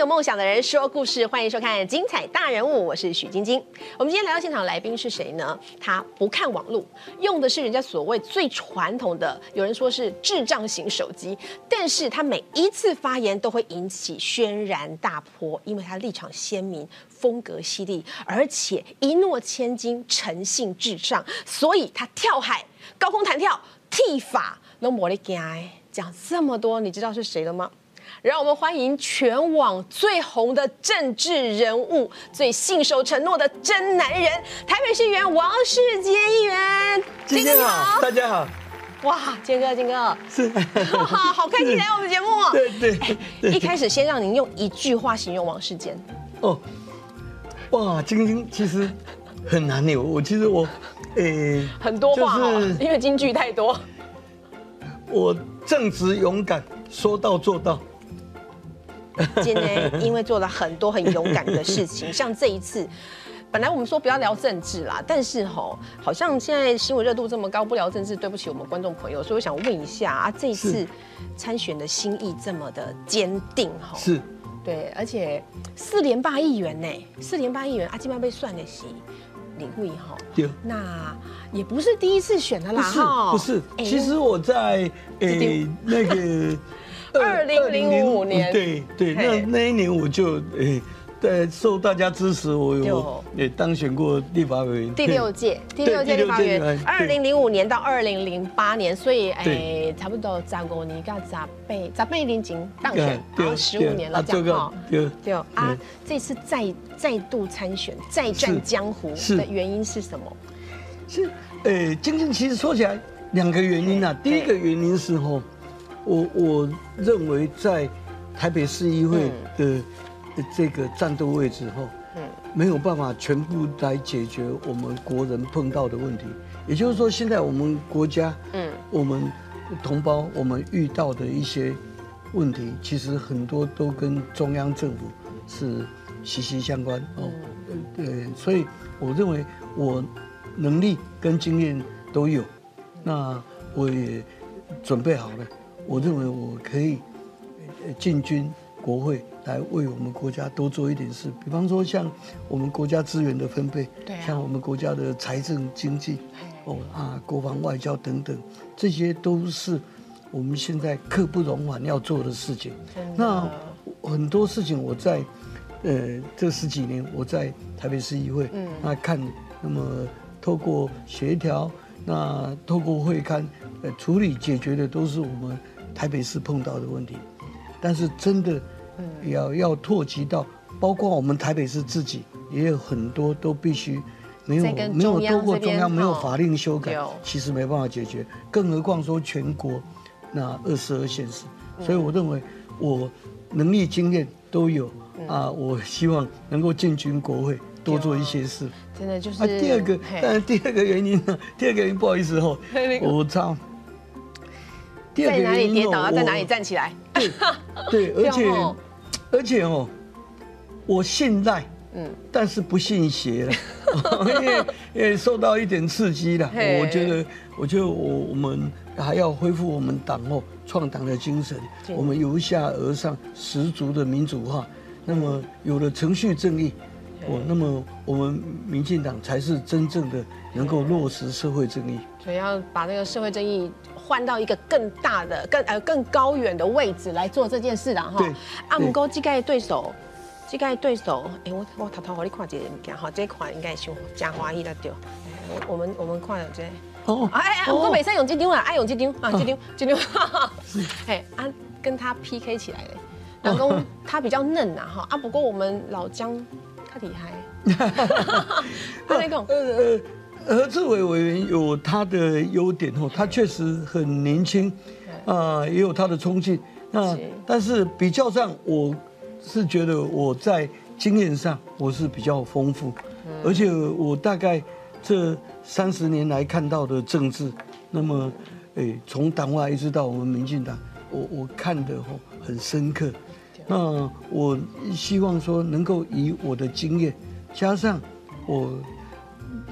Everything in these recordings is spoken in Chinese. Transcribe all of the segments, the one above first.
有梦想的人说故事，欢迎收看《精彩大人物》，我是许晶晶。我们今天来到现场的来宾是谁呢？他不看网络，用的是人家所谓最传统的，有人说是智障型手机，但是他每一次发言都会引起轩然大波，因为他立场鲜明，风格犀利，而且一诺千金，诚信至上，所以他跳海、高空弹跳、剃发都没得惊。讲这么多，你知道是谁了吗？让我们欢迎全网最红的政治人物、最信守承诺的真男人——台北市议员王世杰议员。金哥好，大家好。哇，坚哥，坚哥，是，好开心来我们节目。对对。一开始先让您用一句话形容王世坚。哦，哇，晶晶其实很难呢。我其实我，诶，很多话因为京剧太多。我正直勇敢，说到做到。今天因为做了很多很勇敢的事情，像这一次，本来我们说不要聊政治啦，但是吼，好像现在新闻热度这么高，不聊政治，对不起我们观众朋友，所以我想问一下啊，这一次参选的心意这么的坚定哈？是，对，而且四连霸议员呢，四连霸议员阿基玛被算的是领会哈，那也不是第一次选的啦哈，不是，其实我在诶 那个。二零零五年，对对，那那一年我就诶，在受大家支持，我有也当选过立法委员，第六届，第六届立法委员，二零零五年到二零零八年，所以诶，差不多十五年加十倍，十倍年前当选，然后十五年了这样哈，对。对啊，这次再再度参选，再战江湖的原因是什么？是诶，晶晶其实说起来两个原因啊，第一个原因是吼。我我认为在台北市议会的这个战斗位置后，嗯，没有办法全部来解决我们国人碰到的问题。也就是说，现在我们国家，嗯，我们同胞我们遇到的一些问题，其实很多都跟中央政府是息息相关哦。对，所以我认为我能力跟经验都有，那我也准备好了。我认为我可以进军国会，来为我们国家多做一点事。比方说，像我们国家资源的分配，像我们国家的财政经济，哦啊，国防外交等等，这些都是我们现在刻不容缓要做的事情。那很多事情我在呃这十几年我在台北市议会，那看那么透过协调，那透过会刊呃处理解决的都是我们。台北市碰到的问题，但是真的，要要拓及到，包括我们台北市自己，也有很多都必须没有没有透过中央没有法令修改，其实没办法解决，更何况说全国那二十二县市，所以我认为我能力经验都有啊，我希望能够进军国会，多做一些事。真的就是啊，第二个，但第二个原因呢，第二个原因不好意思哦，我操。在哪里跌倒啊？在哪里站起来？对 对，而且而且哦，我信赖，嗯，但是不信邪了，因为因为受到一点刺激了。我觉得，我觉得我我们还要恢复我们党哦创党的精神，我们由下而上十足的民主化。那么有了程序正义，我那么我们民进党才是真正的能够落实社会正义。所以要把这个社会正义。换到一个更大的、更呃更高远的位置来做这件事的哈。阿姆哥这个对手，这个对手，哎，我我偷偷和你看这个物件哈，这款应该是加华裔的对。我我们我们看了这。哦。哎哎，我跟美山用这张啊，爱用这张啊，这张这 张。嘿，啊，跟他 PK 起来嘞，老公他比较嫩呐哈，啊不过我们老姜他厉害。哈哈哈哈那个呃呃。何志伟委员有他的优点哦，他确实很年轻，啊，也有他的冲劲。那但是比较上，我是觉得我在经验上我是比较丰富，而且我大概这三十年来看到的政治，那么，诶，从党外一直到我们民进党，我我看的哦很深刻。那我希望说能够以我的经验，加上我。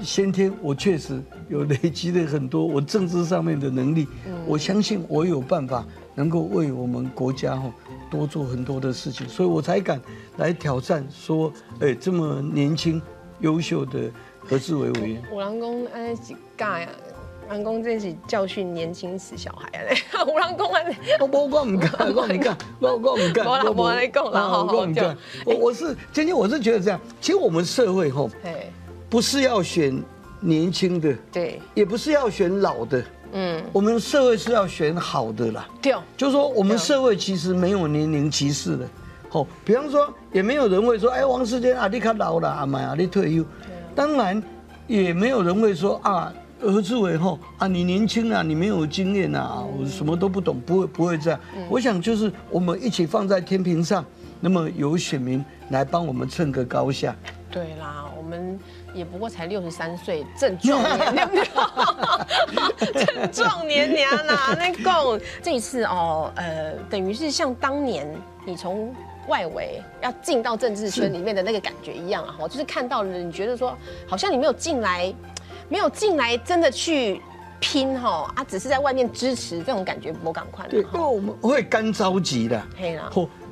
先天我确实有累积了很多我政治上面的能力，我相信我有办法能够为我们国家哈多做很多的事情，所以我才敢来挑战说，哎，这么年轻优秀的何志伟委员。五郎公哎几尬呀？郎公这是教训年轻死小孩啊！五郎公啊，我我我唔敢，我唔敢，我我唔敢。我 我我来讲啦，我唔敢。我我是今天我是觉得这样，其实我们社会吼，不是要选年轻的，对，也不是要选老的。嗯，我们社会是要选好的啦。对，就是说我们社会其实没有年龄歧视的。好，比方说也没有人会说，哎，王世坚啊，你看老了，阿妈啊，你退休。当然，也没有人会说啊，何志伟吼啊，你年轻啊，你没有经验啊，我什么都不懂，不会不会这样。我想就是我们一起放在天平上，那么有选民来帮我们称个高下。对啦，我们。也不过才六十三岁，正壮年，正壮年娘呐！那共这一次哦，呃，等于是像当年你从外围要进到政治圈里面的那个感觉一样啊！就是看到了，你觉得说好像你没有进来，没有进来真的去拼哈啊，只是在外面支持这种感觉，不赶快。对，因为我们会干着急的。嘿啦。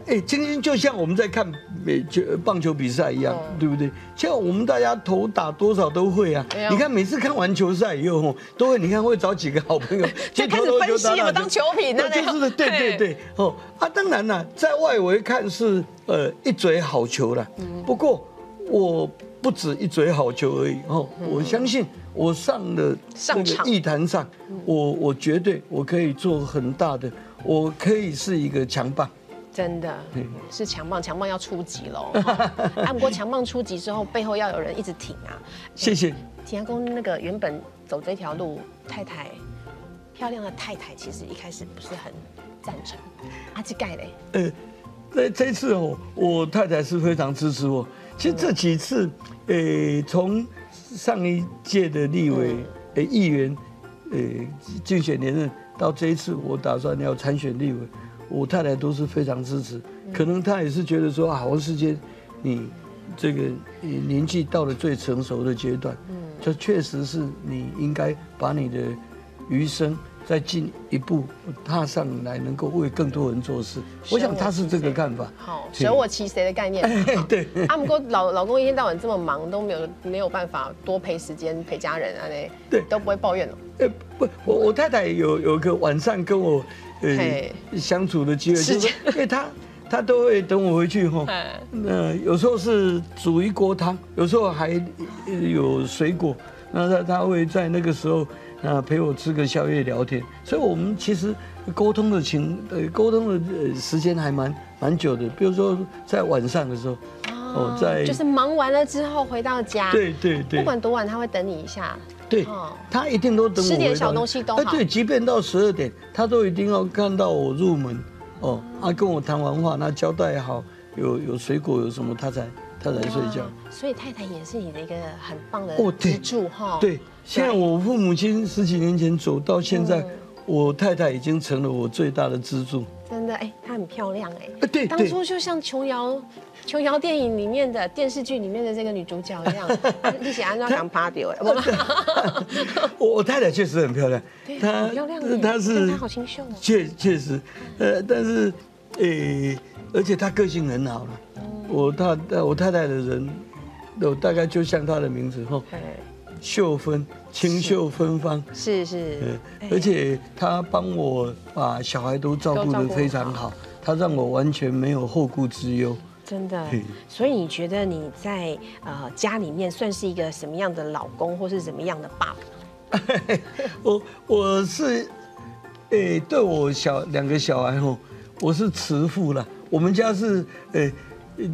哎，今天就像我们在看美球棒球比赛一样，对不对？像我们大家头打多少都会啊。你看每次看完球赛以后，都会你看会找几个好朋友 就开始分析我当球品那就是对对对哦啊，当然了，在外围看是呃一嘴好球了。不过我不止一嘴好球而已哦，我相信我上了上个艺坛上，我我绝对我可以做很大的，我可以是一个强棒。真的是强棒，强棒要出击喽！啊，不过强棒出击之后，背后要有人一直挺啊。谢谢。田公那个原本走这条路，太太漂亮的太太，其实一开始不是很赞成。阿基盖嘞？呃，这这次哦，我太太是非常支持我。其实这几次，呃，从上一届的立委、呃议员，呃竞选连任，到这一次我打算要参选立委。我太太都是非常支持，可能她也是觉得说啊，王世坚，你这个年纪到了最成熟的阶段，嗯，这确实是你应该把你的余生再进一步踏上来，能够为更多人做事。我想他是这个看法。好，舍我其谁的概念？对。阿姆哥老老公一天到晚这么忙，都没有没有办法多陪时间陪家人啊？那对都不会抱怨了。呃，不，我我太太有有个晚上跟我。呃，相处的机会，就是因为他他都会等我回去哈。那有时候是煮一锅汤，有时候还有水果。那他他会在那个时候啊陪我吃个宵夜聊天。所以我们其实沟通的情呃沟通的呃时间还蛮蛮久的。比如说在晚上的时候，哦，在就是忙完了之后回到家，对对对，不管多晚他会等你一下。对，他一定都等我吃点小东西都好。对，即便到十二点，他都一定要看到我入门，哦，他跟我谈完话，那交代好，有有水果有什么，他才他才睡觉。所以太太也是你的一个很棒的支柱哈。对，现在我父母亲十几年前走到现在，我太太已经成了我最大的支柱。真的哎，她很漂亮哎。对，当初就像琼瑶。琼瑶电影里面的电视剧里面的这个女主角一样，你喜欢那讲趴掉哎。我 我太太确实很漂亮，她漂亮，她是她好清秀哦。确确实，呃，但是，呃，而且她个性很好了。我太我太太的人，有大概就像她的名字哈，秀芬，清秀芬芳。是是。而且他帮我把小孩都照顾得非常好，他让我完全没有后顾之忧。真的，所以你觉得你在呃家里面算是一个什么样的老公，或是什么样的爸爸？我我是，诶，对我小两个小孩哦，我是慈父了。我们家是诶。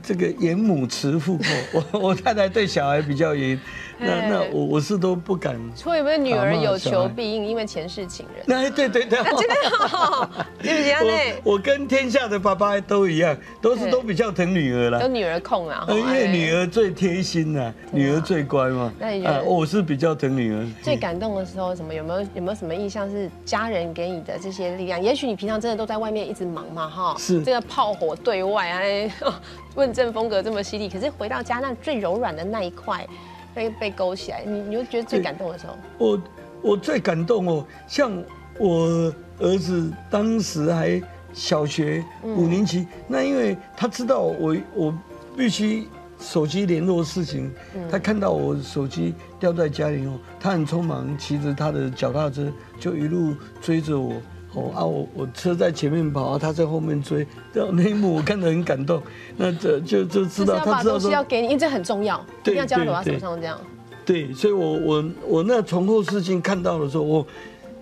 这个严母慈父，我 我太太对小孩比较严，那那我我是都不敢。所以不是女儿有求必应，因为前世情人。那对对对，真的好，对不起啊，我跟天下的爸爸都一样，都是都比较疼女儿啦，都女儿控啊，因为女儿最贴心呐，女儿最乖嘛。那你觉得我是比较疼女儿。最感动的时候，什么有没有有没有什么印象是家人给你的这些力量？也许你平常真的都在外面一直忙嘛，哈，是这个炮火对外啊。问政风格这么犀利，可是回到家那最柔软的那一块被被勾起来，你你会觉得最感动的时候？我我最感动哦，像我儿子当时还小学五年级，那因为他知道我我必须手机联络事情，他看到我手机掉在家里哦，他很匆忙骑着他的脚踏车就一路追着我。哦啊，我我车在前面跑，他在后面追，这那一幕我看得很感动。那这就就知道他知道说要给你，因为这很重要，一定要交到他手上这样。对，所以我我我那从后视镜看到的时候，我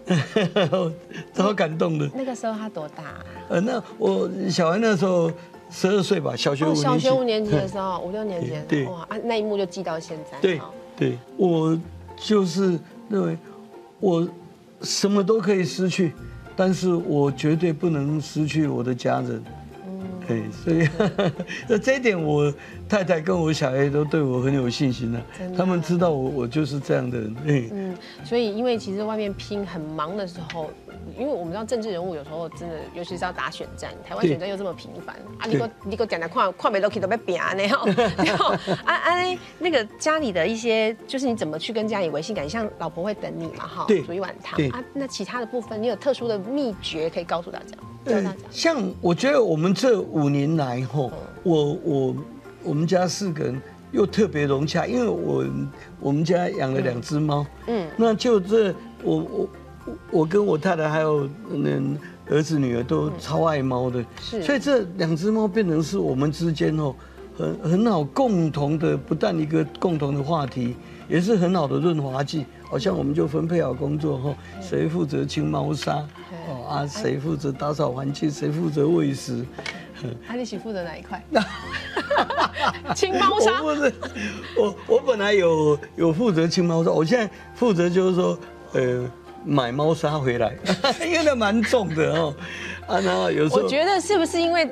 超感动的。那个时候他多大？呃，那我小孩那时候十二岁吧，小学五年级。小学五年级的时候，五六年级。对哇啊，那一幕就记到现在。对对，我就是认为我什么都可以失去。但是我绝对不能失去我的家人，嗯，对，所以 那这一点我太太跟我小 A 都对我很有信心了，他们知道我我就是这样的人，嗯，所以因为其实外面拼很忙的时候。因为我们知道政治人物有时候真的，尤其是要打选战，台湾选战又这么频繁啊！你个你个讲的跨跨美都可以都被扁啊那样，然后啊啊那个家里的一些，就是你怎么去跟家里维系感，像老婆会等你嘛哈，煮一碗汤啊。那其他的部分，你有特殊的秘诀可以告诉大家？教大家。像我觉得我们这五年来吼，我我我们家四个人又特别融洽，因为我我们家养了两只猫，嗯，那就这我我。我跟我太太还有嗯儿子女儿都超爱猫的，是，所以这两只猫变成是我们之间哦很很好共同的，不但一个共同的话题，也是很好的润滑剂。好像我们就分配好工作后，谁负责清猫砂，哦啊，谁负责打扫环境，谁负责喂食。阿丽喜负责哪一块？清 猫砂。不是，我我本来有有负责清猫砂，我现在负责就是说呃。买猫砂回来，因为那蛮重的哦。啊，然后有时候我觉得是不是因为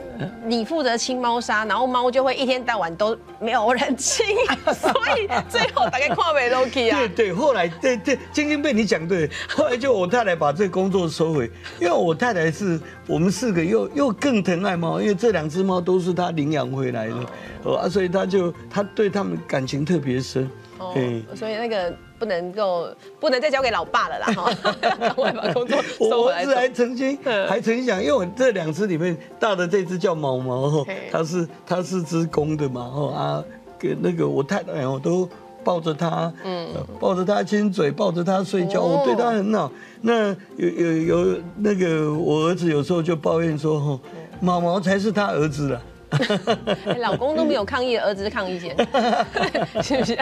你负责清猫砂，然后猫就会一天到晚都没有人清，所以最后大概跨尾都可以啊。对对，后来对对，晶晶被你讲对，后来就我太太把这个工作收回，因为我太太是我们四个又又更疼爱猫，因为这两只猫都是她领养回来的，哦啊，所以她就她对他们感情特别深。哦，所以那个。不能够，不能再交给老爸了啦！哈，赶快把工作收回来。我儿子还曾经还曾经想，因为我这两只里面大的这只叫毛毛哈，它是它是只公的嘛哈啊，跟那个我太太我都抱着它，嗯，抱着它亲嘴，抱着它睡觉，我对它很好。那有有有那个我儿子有时候就抱怨说哈，毛毛才是他儿子了。老公都没有抗议，儿子抗议先，是不是？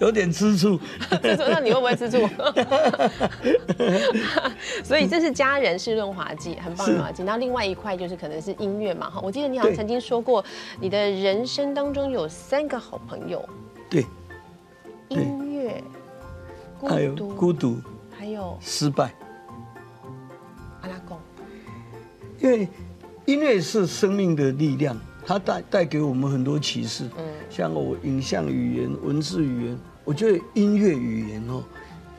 有点吃醋，吃醋，那你会不会吃醋？所以这是家人是润滑剂，很棒的润滑剂。然后另外一块就是可能是音乐嘛，哈。我记得你好像曾经说过，你的人生当中有三个好朋友。对。音乐。还有孤独。还有失败。阿拉贡。因为。音乐是生命的力量，它带带给我们很多启示。嗯，像我影像语言、文字语言，我觉得音乐语言哦，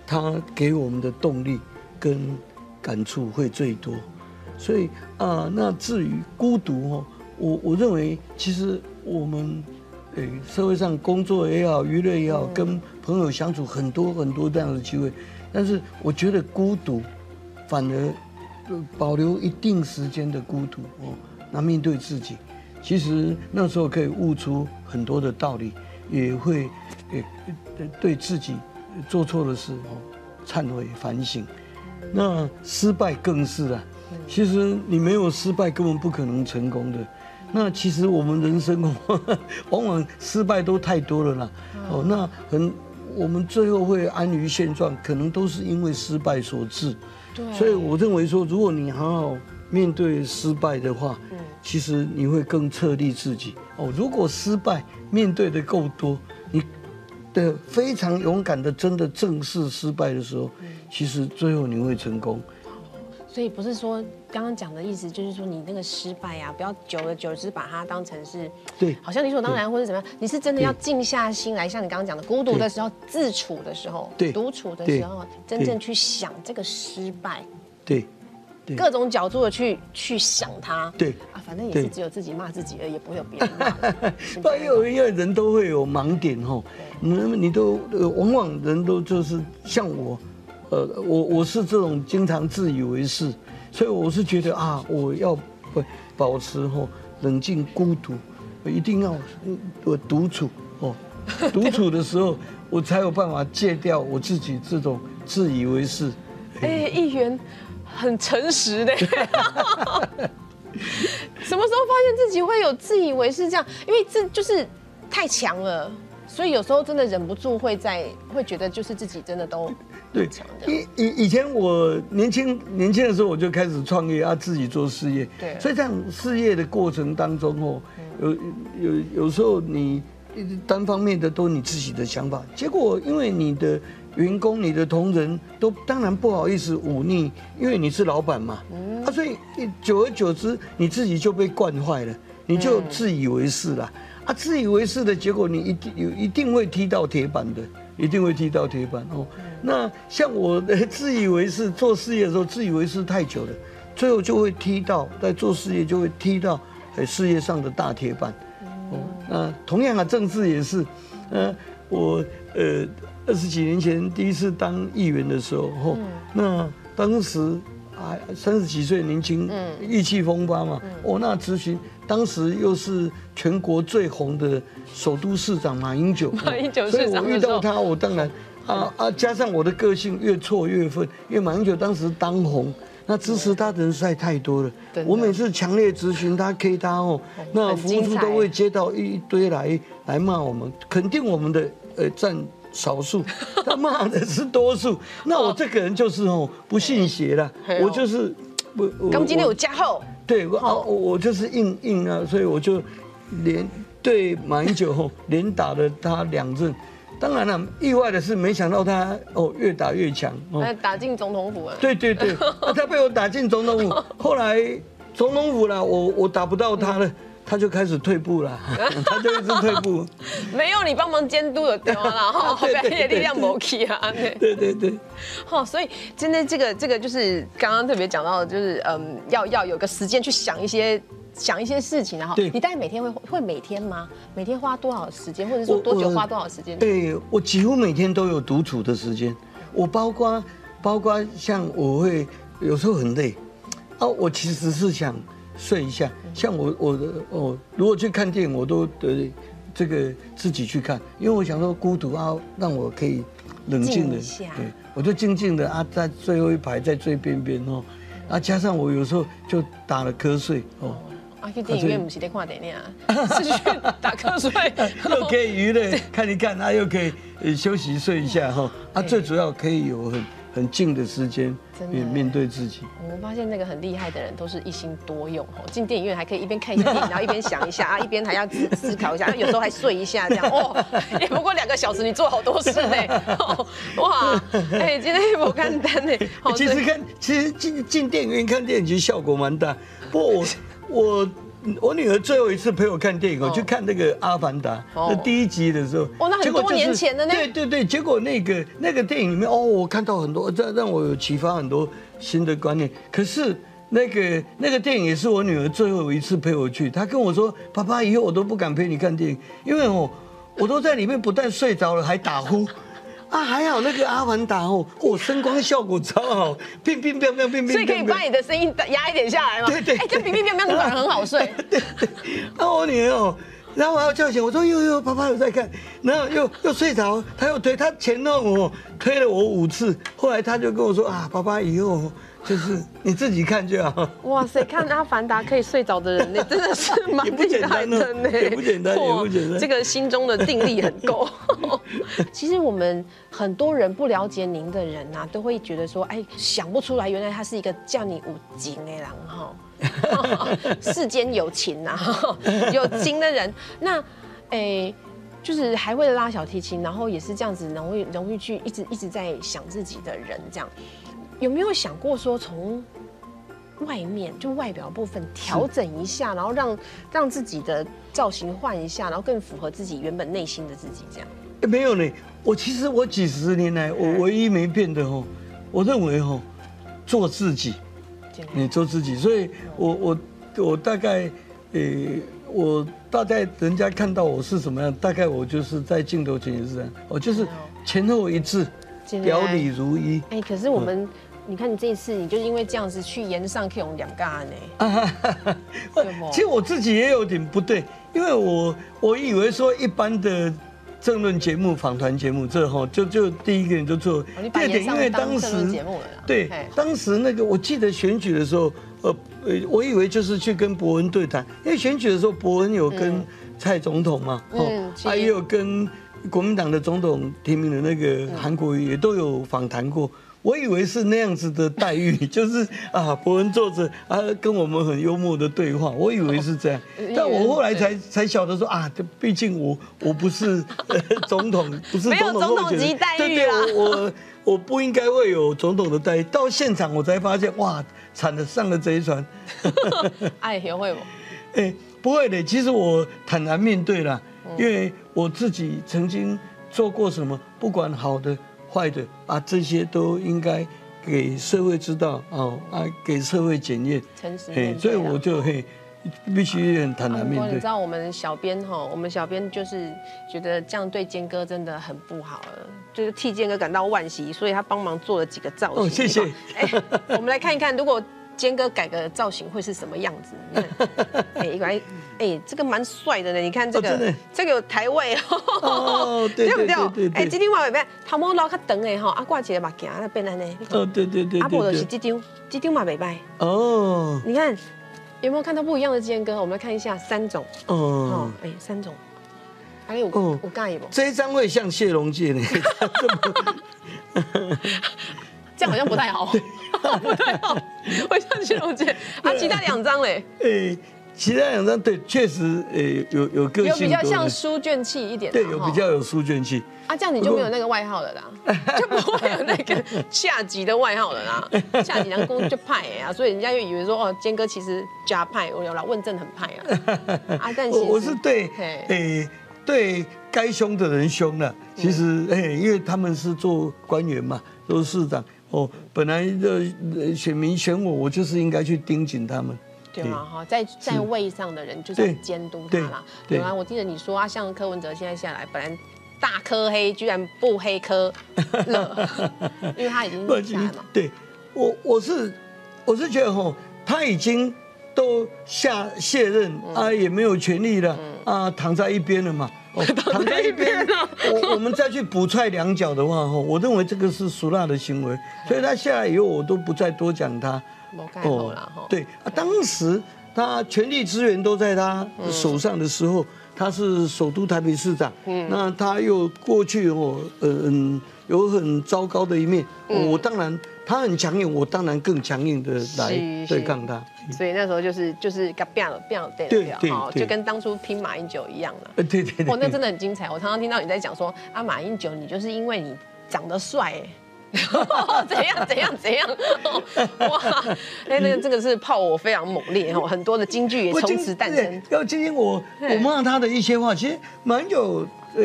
它给我们的动力跟感触会最多。所以啊，那至于孤独哦，我我认为其实我们诶社会上工作也好，娱乐也好，跟朋友相处很多很多这样的机会，但是我觉得孤独反而。保留一定时间的孤独哦，那面对自己，其实那时候可以悟出很多的道理，也会也对自己做错的事哦忏悔反省。那失败更是啊，其实你没有失败，根本不可能成功的。那其实我们人生哦，往往失败都太多了啦。哦，那很我们最后会安于现状，可能都是因为失败所致。所以我认为说，如果你好好面对失败的话，嗯，其实你会更彻底自己哦。如果失败面对的够多，你的非常勇敢的真的正视失败的时候，其实最后你会成功。所以不是说刚刚讲的意思，就是说你那个失败啊，不要久而久之把它当成是对，好像理所当然或者怎么样。你是真的要静下心来，像你刚刚讲的，孤独的时候、自处的时候、对，独处的时候，真正去想这个失败，对，各种角度的去去想它，对啊，反正也是只有自己骂自己，而已不会有别人骂。不，因为因为人都会有盲点哈，你你都往往人都就是像我。呃，我我是这种经常自以为是，所以我是觉得啊，我要不保持哦冷静孤独，一定要我独处哦，独处的时候我才有办法戒掉我自己这种自以为是。哎，议员很诚实的。什么时候发现自己会有自以为是这样？因为这就是太强了，所以有时候真的忍不住会在会觉得就是自己真的都对。以以以前我年轻年轻的时候我就开始创业啊，自己做事业。对，所以在事业的过程当中哦，有有有时候你单方面的都你自己的想法，结果因为你的。员工、你的同仁都当然不好意思忤逆，因为你是老板嘛，啊，所以久而久之，你自己就被惯坏了，你就自以为是了，啊，自以为是的结果，你一定有一定会踢到铁板的，一定会踢到铁板哦。那像我的自以为是做事业的时候，自以为是太久了，最后就会踢到在做事业就会踢到在事业上的大铁板。哦，那同样啊，政治也是，呃，我呃。二十几年前第一次当议员的时候，哦，那当时啊三十几岁年轻，意气风发嘛，哦，那咨询当时又是全国最红的首都市长马英九，马英九所以我遇到他，我当然啊啊，加上我的个性越挫越愤，因为马英九当时当红，那支持他的人实在太多了，我每次强烈咨询他 K 他哦，那服务处都会接到一堆来来骂我们，肯定我们的呃占。少数，他骂的是多数。那我这个人就是哦，不信邪了。我就是我。刚今天有加号。对，我我就是硬硬啊，所以我就连对马英九吼连打了他两阵。当然了，意外的是没想到他哦越打越强。打进总统府了。对对对，他被我打进总统府。后来总统府了，我我打不到他了。他就开始退步了，他就一直退步。没有你帮忙监督的 对吗？然后表演力量没起啊。对对对。好，所以真的这个这个就是刚刚特别讲到的，就是嗯，要要有个时间去想一些想一些事情，然后你大概每天会会每天吗？每天花多少时间，或者说多久花多少时间？对我几乎每天都有独处的时间。我包括包括像我会有时候很累，啊，我其实是想。睡一下，像我我的哦，如果去看电影，我都得这个自己去看，因为我想说孤独啊，让我可以冷静的，对，我就静静的啊，在最后一排，在最边边哦，啊，加上我有时候就打了瞌睡哦，啊，去电影院不是在看电影啊，是去打瞌睡，又可以娱乐看一看，啊，又可以休息睡一下哈，啊，最主要可以有很。很静的时间，面面对自己。我们发现那个很厉害的人都是一心多用哦，进电影院还可以一边看一下电影，然后一边想一下啊，一边还要思思考一下，有时候还睡一下这样哦。也 不过两个小时，你做好多事呢。哇，哎，今天我看单呢。其实看，其实进进电影院看电影其实效果蛮大。不过我我。我女儿最后一次陪我看电影，我去看那个《阿凡达》那第一集的时候，哦，那很多年前的呢。对对对，结果那个那个电影里面，哦，我看到很多，这让我有启发很多新的观念。可是那个那个电影也是我女儿最后一次陪我去，她跟我说：“爸爸，以后我都不敢陪你看电影，因为我我都在里面不但睡着了，还打呼。”啊，还好那个阿凡达哦，哦，声光效果超好，乒乒乓乓，乒乒。所以可以把你的声音压一点下来吗？对对。哎，这乒乒乓乓的反而很好睡。对对。那我女儿哦，然后我要叫醒，我说哟哟，爸爸有在看，然后又又睡着，他又推，他前弄我推了我五次，后来他就跟我说啊，爸爸以后。就是你自己看就好。哇塞，看阿凡达可以睡着的人，那真的是蛮厉害的呢。也不简单，也不简单。这个心中的定力很够。其实我们很多人不了解您的人呐，都会觉得说，哎，想不出来，原来他是一个叫你五金的人哈。世间有情呐，有情的人，那哎，就是还会拉小提琴，然后也是这样子，容易容易去一直一直在想自己的人这样。有没有想过说从外面就外表部分调整一下，然后让让自己的造型换一下，然后更符合自己原本内心的自己这样？没有呢，我其实我几十年来我唯一没变的哦，我认为哦，做自己，你做自己，所以我我我大概呃我大概人家看到我是什么样，大概我就是在镜头前也是这样，我就是前后一致，表里如一。哎，可是我们。你看你这一次，你就是因为这样子去延上 K 用两嘎呢。对不其实我自己也有点不对，因为我我以为说一般的政论节目、访谈节目，这哈就就第一个人就做。哦你把延上当政论节目了啦。对，当时那个我记得选举的时候，呃呃，我以为就是去跟伯恩对谈，因为选举的时候伯恩有跟蔡总统嘛，嗯哦，是还有跟国民党的总统提名的那个韩国瑜也都有访谈过。我以为是那样子的待遇，就是啊，伯恩坐着啊，跟我们很幽默的对话，我以为是这样，哦但我后来才才晓得说啊，这毕竟我我不是、呃、总统，不是没有总统级待遇对对，啦我我我不应该会有总统的待遇。到现场我才发现，哇，惨的，上了贼船。哎，学会不？哎，不会的，其实我坦然面对了，嗯因为我自己曾经做过什么，不管好的坏的啊，这些都应该给社会知道哦啊，给社会检验。诚实嘿面，对所以我就嘿，必须很坦然面对你知。道我们小编哈，我们小编就是觉得这样对坚哥真的很不好了，就是替坚哥感到惋惜，所以他帮忙做了几个造型。哦谢谢哎，我们来看一看，如果坚哥改个造型会是什么样子？你看，哎，一个来，哎，这个蛮帅的呢。你看这个这个有台位哦哦，对 对不对？哎，这张画袂歹，头毛留较长的吼，啊挂起个目镜，那变安尼。哦，对对对啊，不就是。这张，这张嘛袂歹。哦你看有没有看到不一样的坚哥？我们来看一下三种。哦哦，，哎，三种，还有我我介意不？这一张会像谢龙介呢。这样好像不太好，不太好，会像金融界啊，其他两张嘞，诶，其他两张对，确实诶有有个性有比较像书卷气一点的，对，有比较有书卷气。啊，这样你就没有那个外号了啦，就不会有那个 下级的外号了啦，下级人公就派哎啊，所以人家就以为说哦，坚哥其实加派，我有啦，问政很派啊，啊，但是我我是对嘿。诶对该凶的人凶了。其实诶，因为他们是做官员嘛，都是市长哦，本来的呃选民选我，我就是应该去盯紧他们。对嘛哈，在在位上的人就是要监督他啦。对啊，我记得你说啊，像柯文哲现在下来，本来大科黑，居然不黑科了，因为他已经不下来嘛。对，我我是我是觉得吼，他已经都下卸任嗯啊，也没有权利了啊，躺在一边了嘛。哦，躺在一边了，我我们再去补踹两脚的话，吼，我认为这个是俗辣的行为，所以他下来以后，我都不再多讲他。没盖好啦哈。对啊，当时他权力资源都在他手上的时候，他是首都台北市长，那他又过去哦，嗯，有很糟糕的一面，我当然他很强硬，我当然更强硬的来是对抗他。所以那时候就是就是给变了变了对对对了哈，对就跟当初拼马英九一样了。呃，对对对，哇，那真的很精彩！我常常听到你在讲说啊，马英九你就是因为你长得帅 哎。怎样怎样怎样？哇，哎，那个这个是炮火非常猛烈哦，很多的京剧也从此诞生。要今天我我骂他的一些话，其实蛮有呃，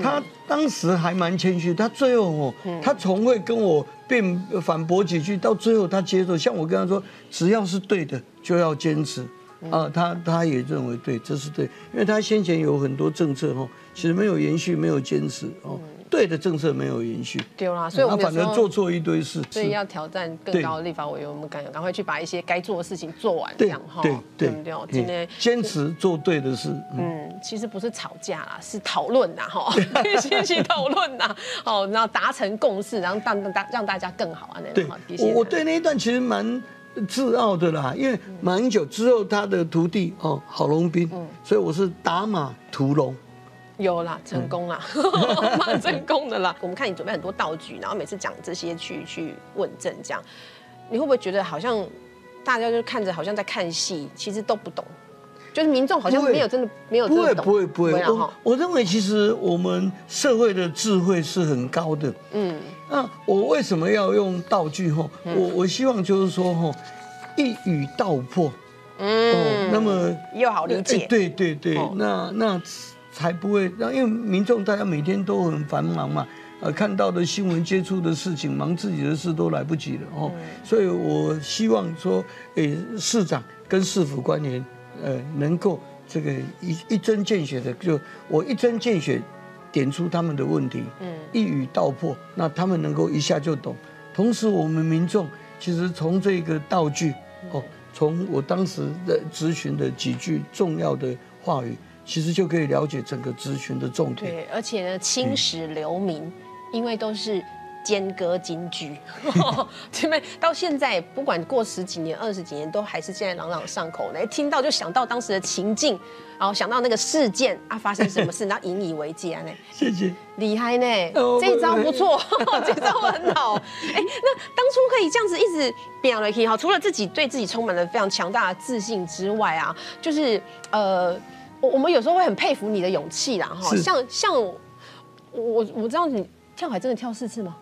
他当时还蛮谦虚，他最后哦，他从会跟我辩反驳几句，到最后他接受。像我跟他说，只要是对的就要坚持。啊，他他也认为对，这是对，因为他先前有很多政策哦，其实没有延续，没有坚持哦，对的政策没有延续，对啦，所以我们反而做错一堆事。所以要挑战更高的立法委员，我们赶赶快去把一些该做的事情做完，这对样哈，对对不对？今天嗯坚持做对的事。嗯嗯，其实不是吵架啦，是讨论呐，哈，一起讨论呐，哦，然后达成共识，然后让大让大家更好啊，那对种哈。我我对那一段其实蛮自傲的啦，因为马英九之后他的徒弟哦郝龙斌，所以我是打马屠龙。有啦，成功啦，嗯 蛮成功的啦。我们看你准备很多道具，然后每次讲这些去去问政，这样。你会不会觉得好像大家就看着好像在看戏，其实都不懂，就是民众好像没有真的没有真不会不会不会，我啦哈，我认为其实我们社会的智慧是很高的。嗯，那我为什么要用道具？吼，我我希望就是说吼，一语道破。嗯。哦，那么又好理解。哎，对对对。哦，那那才不会让，因为民众大家每天都很繁忙嘛，呃，看到的新闻、接触的事情，忙自己的事都来不及了哦。嗯所以我希望说，诶，市长跟市府官员，呃，能够这个一一针见血的，就我一针见血点出他们的问题，嗯一语道破，那他们能够一下就懂。同时我们民众其实从这个道具哦，从我当时的咨询的几句重要的话语，其实就可以了解整个咨询的重点。对，而且呢，青史留名，因为都是。间隔金句，前面到现在不管过十几年、二十几年，都还是现在朗朗上口呢。听到就想到当时的情境，然后想到那个事件啊，发生什么事，然后引以为戒呢。谢谢，厉害呢，这一招不错，这招很好。哎，那当初可以这样子一直变来变去哈，除了自己对自己充满了非常强大的自信之外啊，就是呃，我我们有时候会很佩服你的勇气啦哈。像像我我知道你跳海真的跳四次吗？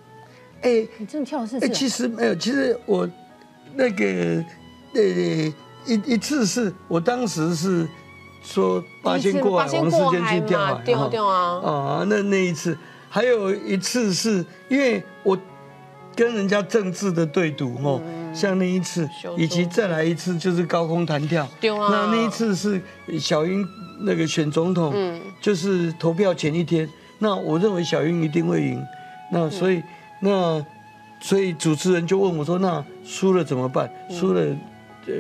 哎，你真的跳了四次？其实没有，其实我那个呃一一次是我当时是说八仙过海，王世坚去跳海，掉掉啊！啊，那那一次，还有一次是因为我跟人家政治的对赌哦，像那一次，以及再来一次就是高空弹跳，那那一次是小英那个选总统，就是投票前一天，那我认为小英一定会赢，那所以。那，所以主持人就问我说：“那输了怎么办？输了，呃，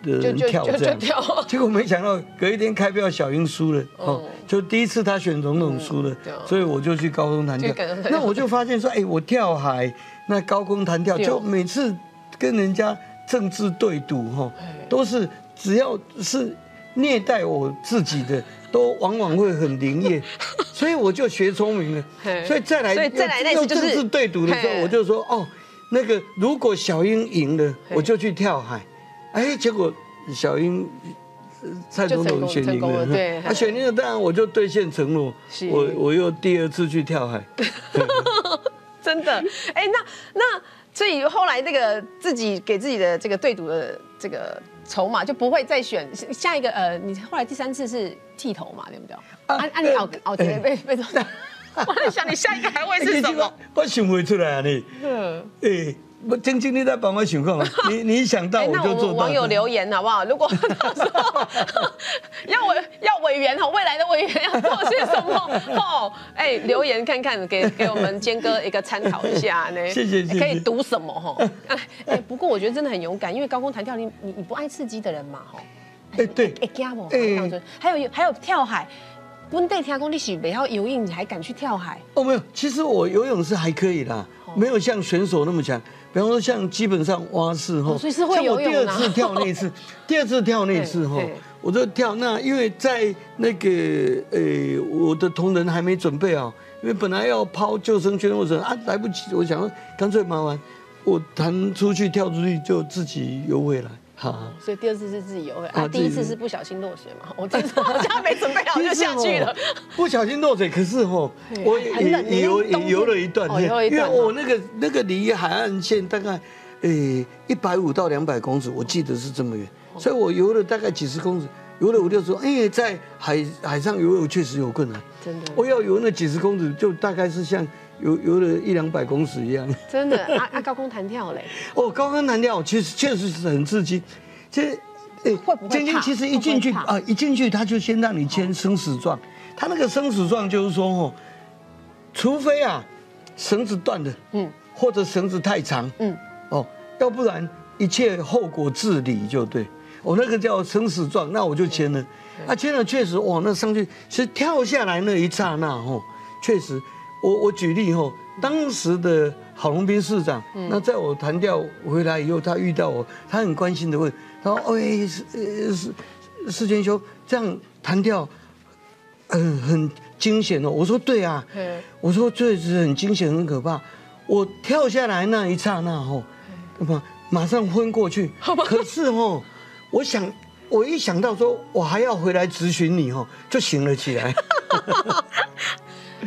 的人跳这样。” 结果没想到隔一天开票，小英输了。哦，就第一次他选总统输了，所以我就去高空弹跳。那我就发现说：“哎，我跳海，那高空弹跳，就每次跟人家政治对赌，哈，都是只要是虐待我自己的。”都往往会很灵验，所以我就学聪明了。所以再来，所以再来那次就是对赌的时候，我就说哦，那个如果小英赢了，我就去跳海。哎，结果小英蔡总统选赢了，对，他 选赢了，当然我就兑现承诺，我我又第二次去跳海。真的，哎，那那所以后来那个自己给自己的这个对赌的这个。筹码就不会再选下一个呃，你后来第三次是剃头嘛，对不对？啊啊，你熬熬天被被怎么？我在想你下一个还会是什么？我想不出来啊你。嗯。哎。不，晶晶，你在帮我想看你你想到我就做到。网友留言好不好？如果到时候要委要委员哈，未来的委员要做些什么？哦，哎，留言看看，给给我们坚哥一个参考一下呢。谢谢。可以读什么哈？哎，不过我觉得真的很勇敢，因为高空弹跳，你你你不爱刺激的人嘛哈。哎对。哎加不？哎，还有还有跳海，温带天空你是不要游泳，你还敢去跳海？哦没有，其实我游泳是还可以啦，没有像选手那么强。比方说，像基本上蛙式哈，像我第二次跳那一次，第二次跳那一次哈，我就跳那，因为在那个呃，我的同仁还没准备好，因为本来要抛救生圈或者啊来不及，我想干脆麻烦我弹出去跳出去就自己游回来。好，所以第二次是自己游，啊，第一次是不小心落水嘛，我听说好像没准备好 就下去了，不小心落水，可是吼，我也游也游了一段，因为我那个那个离海岸线大概，诶一百五到两百公尺，我记得是这么远，所以我游了大概几十公尺，游了五六十，哎，在海海上游泳确实有困难，真的，我要游那几十公尺，就大概是像。游游了一两百公尺一样，真的啊啊！高空弹跳嘞！哦，高空弹跳其实确实是很刺激。其实，哎，会不会其实一进去啊，一进去他就先让你签生死状。他那个生死状就是说，哦，除非啊绳子断了，嗯，或者绳子太长，嗯，哦，要不然一切后果自理就对。我那个叫生死状，那我就签了。啊，签了确实哇，那上去其实跳下来那一刹那，哦，确实。我我举例哈，当时的郝龙斌市长，那在我弹跳回来以后，他遇到我，他很关心的问，他说：“哎，世世世坚兄，这样弹跳，很很惊险哦。”我说：“对啊。”我说：“确实很惊险，很可怕。我跳下来那一刹那吼，那么马上昏过去。可是吼，我想我一想到说我还要回来咨询你吼，就醒了起来。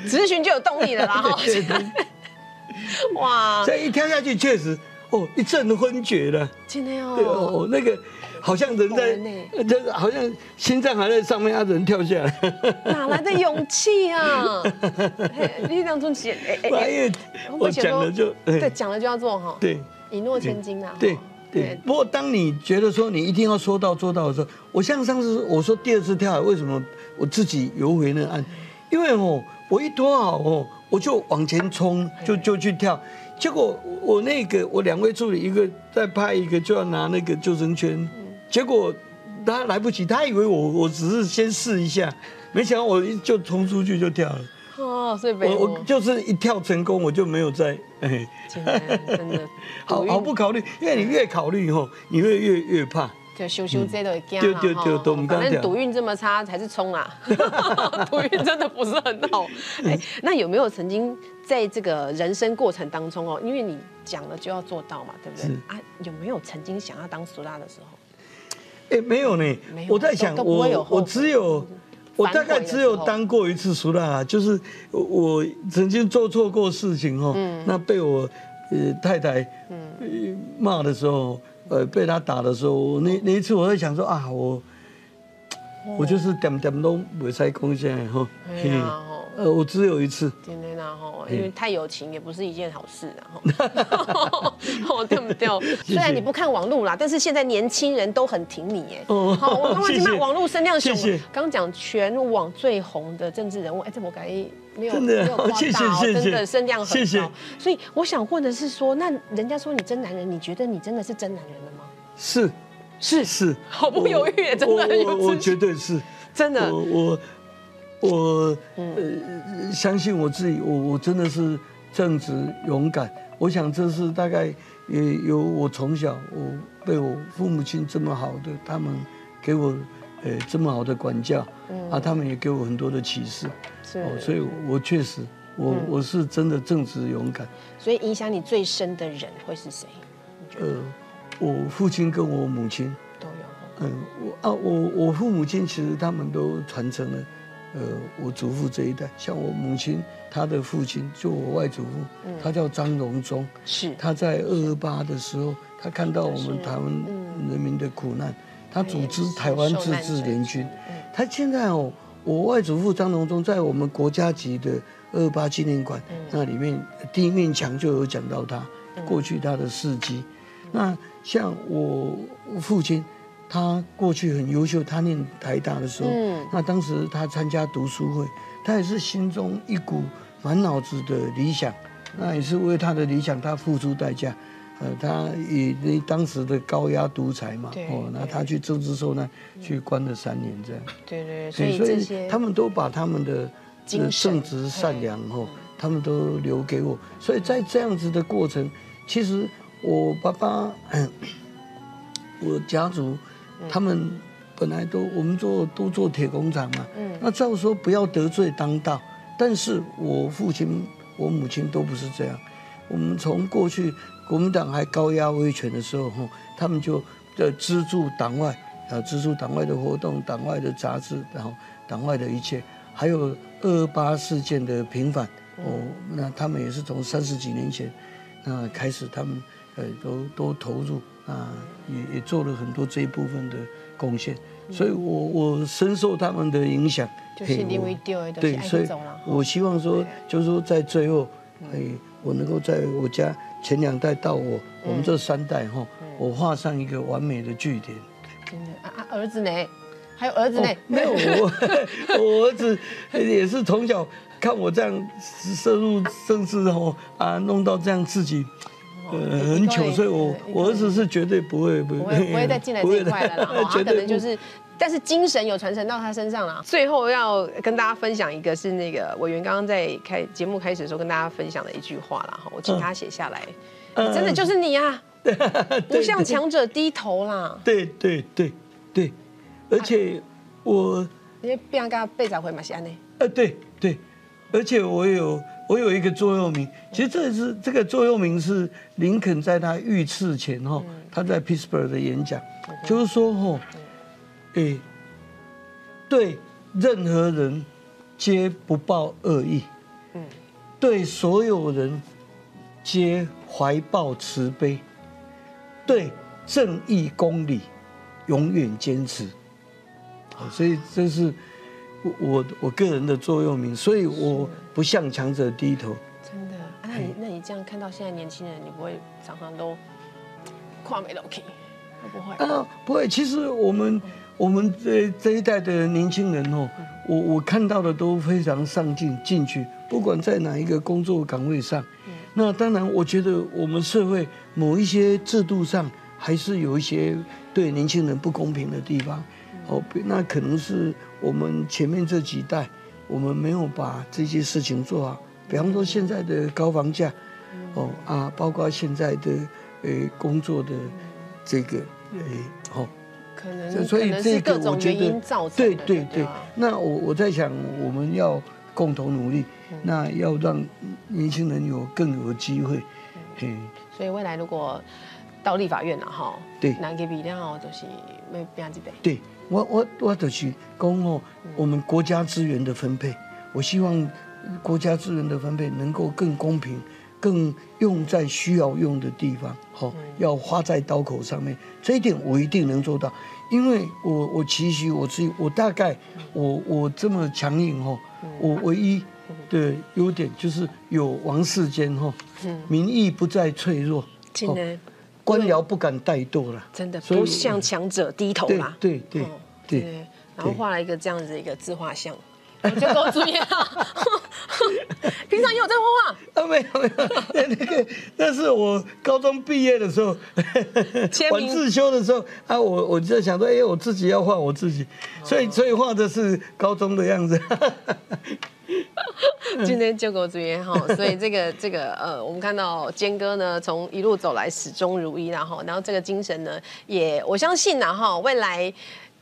咨询就有动力了啦！哇，这一跳下去确实哦，一阵昏厥了。真的哦。对哦，那个好像人在，就是好像心脏还在上面，啊，人跳下来。哪来的勇气啊？力量中起，哎哎，我讲了就对，讲了就要做哈。对，一诺千金啊。对对。不过当你觉得说你一定要说到做到的时候，我像上次我说第二次跳海，为什么我自己游回那岸？因为哦。我一脱好哦，我就往前冲，就就去跳。结果我那个我两位助理，一个在拍，一个就要拿那个救生圈。结果他来不及，他以为我我只是先试一下，没想到我就冲出去就跳了。哦，所以我我就是一跳成功，我就没有再哎，真的 好好不考虑，因为你越考虑以后，你会越越怕。就修修这都会惊了哈，反正赌运这么差，还是冲啊！赌运真的不是很好。哎，那有没有曾经在这个人生过程当中哦，因为你讲了就要做到嘛，对不对？啊，有没有曾经想要当苏拉的时候？哎，没有呢。我在想，我我只有我大概只有当过一次苏拉，就是我曾经做错过事情哦，那被我呃太太骂的时候。呃，被他打的时候，那那一次我在想说啊，我我就是点点都没使贡献哈。呃，我只有一次。天天然后，因为太有情也不是一件好事，然后，对不对？虽然你不看网络啦，但是现在年轻人都很挺你耶。哦，好，我刚刚听到网络声量熊，刚讲全网最红的政治人物，哎，这我感觉没有没有夸大，真的声量很高。所以我想问的是说，那人家说你真男人，你觉得你真的是真男人了吗？是，是是，毫不犹豫，真的有我绝对是，真的，我。我呃相信我自己，我我真的是正直勇敢。我想这是大概也有我从小我被我父母亲这么好的，他们给我呃这么好的管教，啊，他们也给我很多的启示。是，所以我确实我我是真的正直勇敢。所以影响你最深的人会是谁？呃，我父亲跟我母亲都有。嗯，我啊我我父母亲其实他们都传承了。呃，我祖父这一代，像我母亲，她的父亲就我外祖父，他叫张荣忠，是他在二二八的时候，他看到我们台湾人民的苦难，他组织台湾自治联军。他现在哦，我外祖父张荣忠在我们国家级的二二八纪念馆那里面第一面墙就有讲到他过去他的事迹。那像我父亲。他过去很优秀，他念台大的时候，那当时他参加读书会，他也是心中一股满脑子的理想，那也是为他的理想他付出代价，呃，他以那当时的高压独裁嘛，哦，那他去政治受难，去关了三年这样。对对，所以他们都把他们的正直善良哦，他们都留给我，所以在这样子的过程，其实我爸爸，我家族。他们本来都我们做都做铁工厂嘛，那照说不要得罪当道，但是我父亲我母亲都不是这样。我们从过去国民党还高压威权的时候，哈，他们就在资助党外啊，资助党外的活动、党外的杂志，然后党外的一切，还有二二八事件的平反，哦，那他们也是从三十几年前那开始，他们呃都都投入。啊，也也做了很多这一部分的贡献，所以我我深受他们的影响。就是因为对，所以我希望说，就是说在最后，哎，我能够在我家前两代到我，我们这三代哈，我画上一个完美的句点。真的啊啊，儿子呢？还有儿子呢？没有我，我儿子也是从小看我这样摄入政治哦啊，弄到这样自己。呃，很糗，所以我我儿子是绝对不会不会不会 再进来这一块了，然后他可能就是，但是精神有传承到他身上了。最后要跟大家分享一个，是那个委员刚刚在开节目开始的时候跟大家分享的一句话了哈，我请他写下来，真的就是你啊，不向强者低头啦。对对对对，而且我因为不想跟他背早回马西安内。呃，对对，而且我有。我有一个座右铭，其实这是这个座右铭是林肯在他遇刺前哈，他在 Pittsburgh 的演讲，就是说哈，诶，对任何人皆不抱恶意，嗯，对所有人皆怀抱慈悲，对正义公理永远坚持，所以这是。我我个人的座右铭，所以我不向强者低头。真的？那你那你这样看到现在年轻人，你不会常常都跨没楼梯？会不会？啊，不会。其实我们我们这这一代的年轻人哦，我我看到的都非常上进进取，不管在哪一个工作岗位上。那当然，我觉得我们社会某一些制度上还是有一些对年轻人不公平的地方。哦，那可能是我们前面这几代，我们没有把这些事情做好。比方说现在的高房价，哦啊，包括现在的呃工作的这个呃哦。可能所以这个我觉得对对对，那我我在想，我们要共同努力，那要让年轻人有更有机会。嗯，所以未来如果到立法院了哈，对，南给比量就是没变几倍。对我我我就是讲哦，我们国家资源的分配，我希望国家资源的分配能够更公平。更用在需要用的地方，好，要花在刀口上面，这一点我一定能做到，因为我我期许我自己，我大概我我这么强硬哈，我唯一的优点就是有王世坚哈，民意不再脆弱，官僚不敢怠惰了，真的不向强者低头嘛，对对对，然后画了一个这样子一个自画像。就够注意啊！平常也有在画画啊？没有没有，那个那是我高中毕业的时候，晚自修的时候啊，我我就想说，哎，我自己要画我自己，所以所以画的是高中的样子。今天救狗主演哈，所以这个这个呃，我们看到坚哥呢，从一路走来始终如一，然后然后这个精神呢，也我相信然后，未来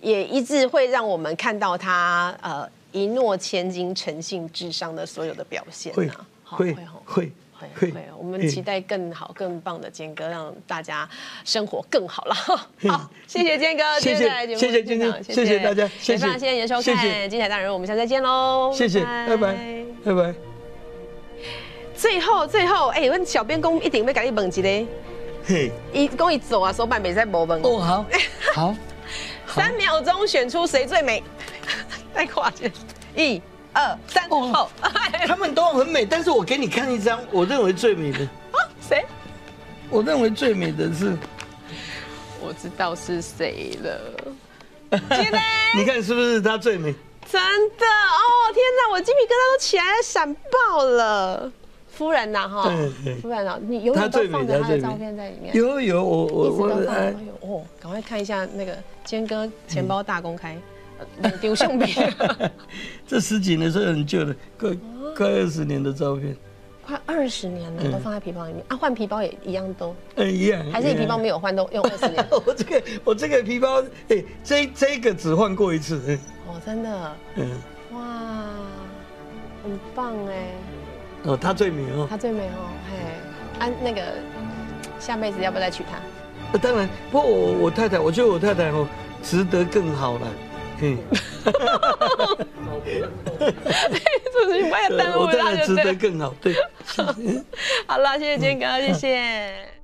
也一直会让我们看到他呃。一诺千金、诚信至上的所有的表现啊，会会会会，我们期待更好、更棒的坚哥，让大家生活更好了。好，谢谢坚哥，谢谢谢谢坚哥，谢谢大家，谢谢谢谢您的收看，精彩大人，我们下次再见喽，谢谢，拜拜拜拜。最后最后，哎，问小编公一定要给你问一个，嘿，一公一走啊，手板没在摸问哦，好 好，三秒钟选出谁最美。太夸张！一、二、三，哦，他们都很美，但是我给你看一张，我认为最美的。谁？我认为最美的是，我知道是谁了。你看是不是他最美？真的哦！天哪，我鸡皮疙瘩都起来了，闪爆了。夫人呐，哈，夫人啊，你永远都放着他的照片在里面。有有，我我我哦，赶快看一下那个坚哥钱包大公开。丢相片，这十几年是很旧的，快快二十年的照片，快二十年了，都放在皮包里面啊。换皮包也一样都，嗯，一样，还是你皮包没有换，都用二十年。我这个我这个皮包，哎，这这个只换过一次。哦，真的，嗯，哇，很棒哎。哦，他最美哦，他最美哦，嘿，啊，那个下辈子要不要再娶她？当然，不过我我太太，我觉得我太太哦，值得更好了。嗯，哈哈哈哈哈！这是你不要耽误我，我当然值得更好。对，好了，谢谢金哥，谢谢。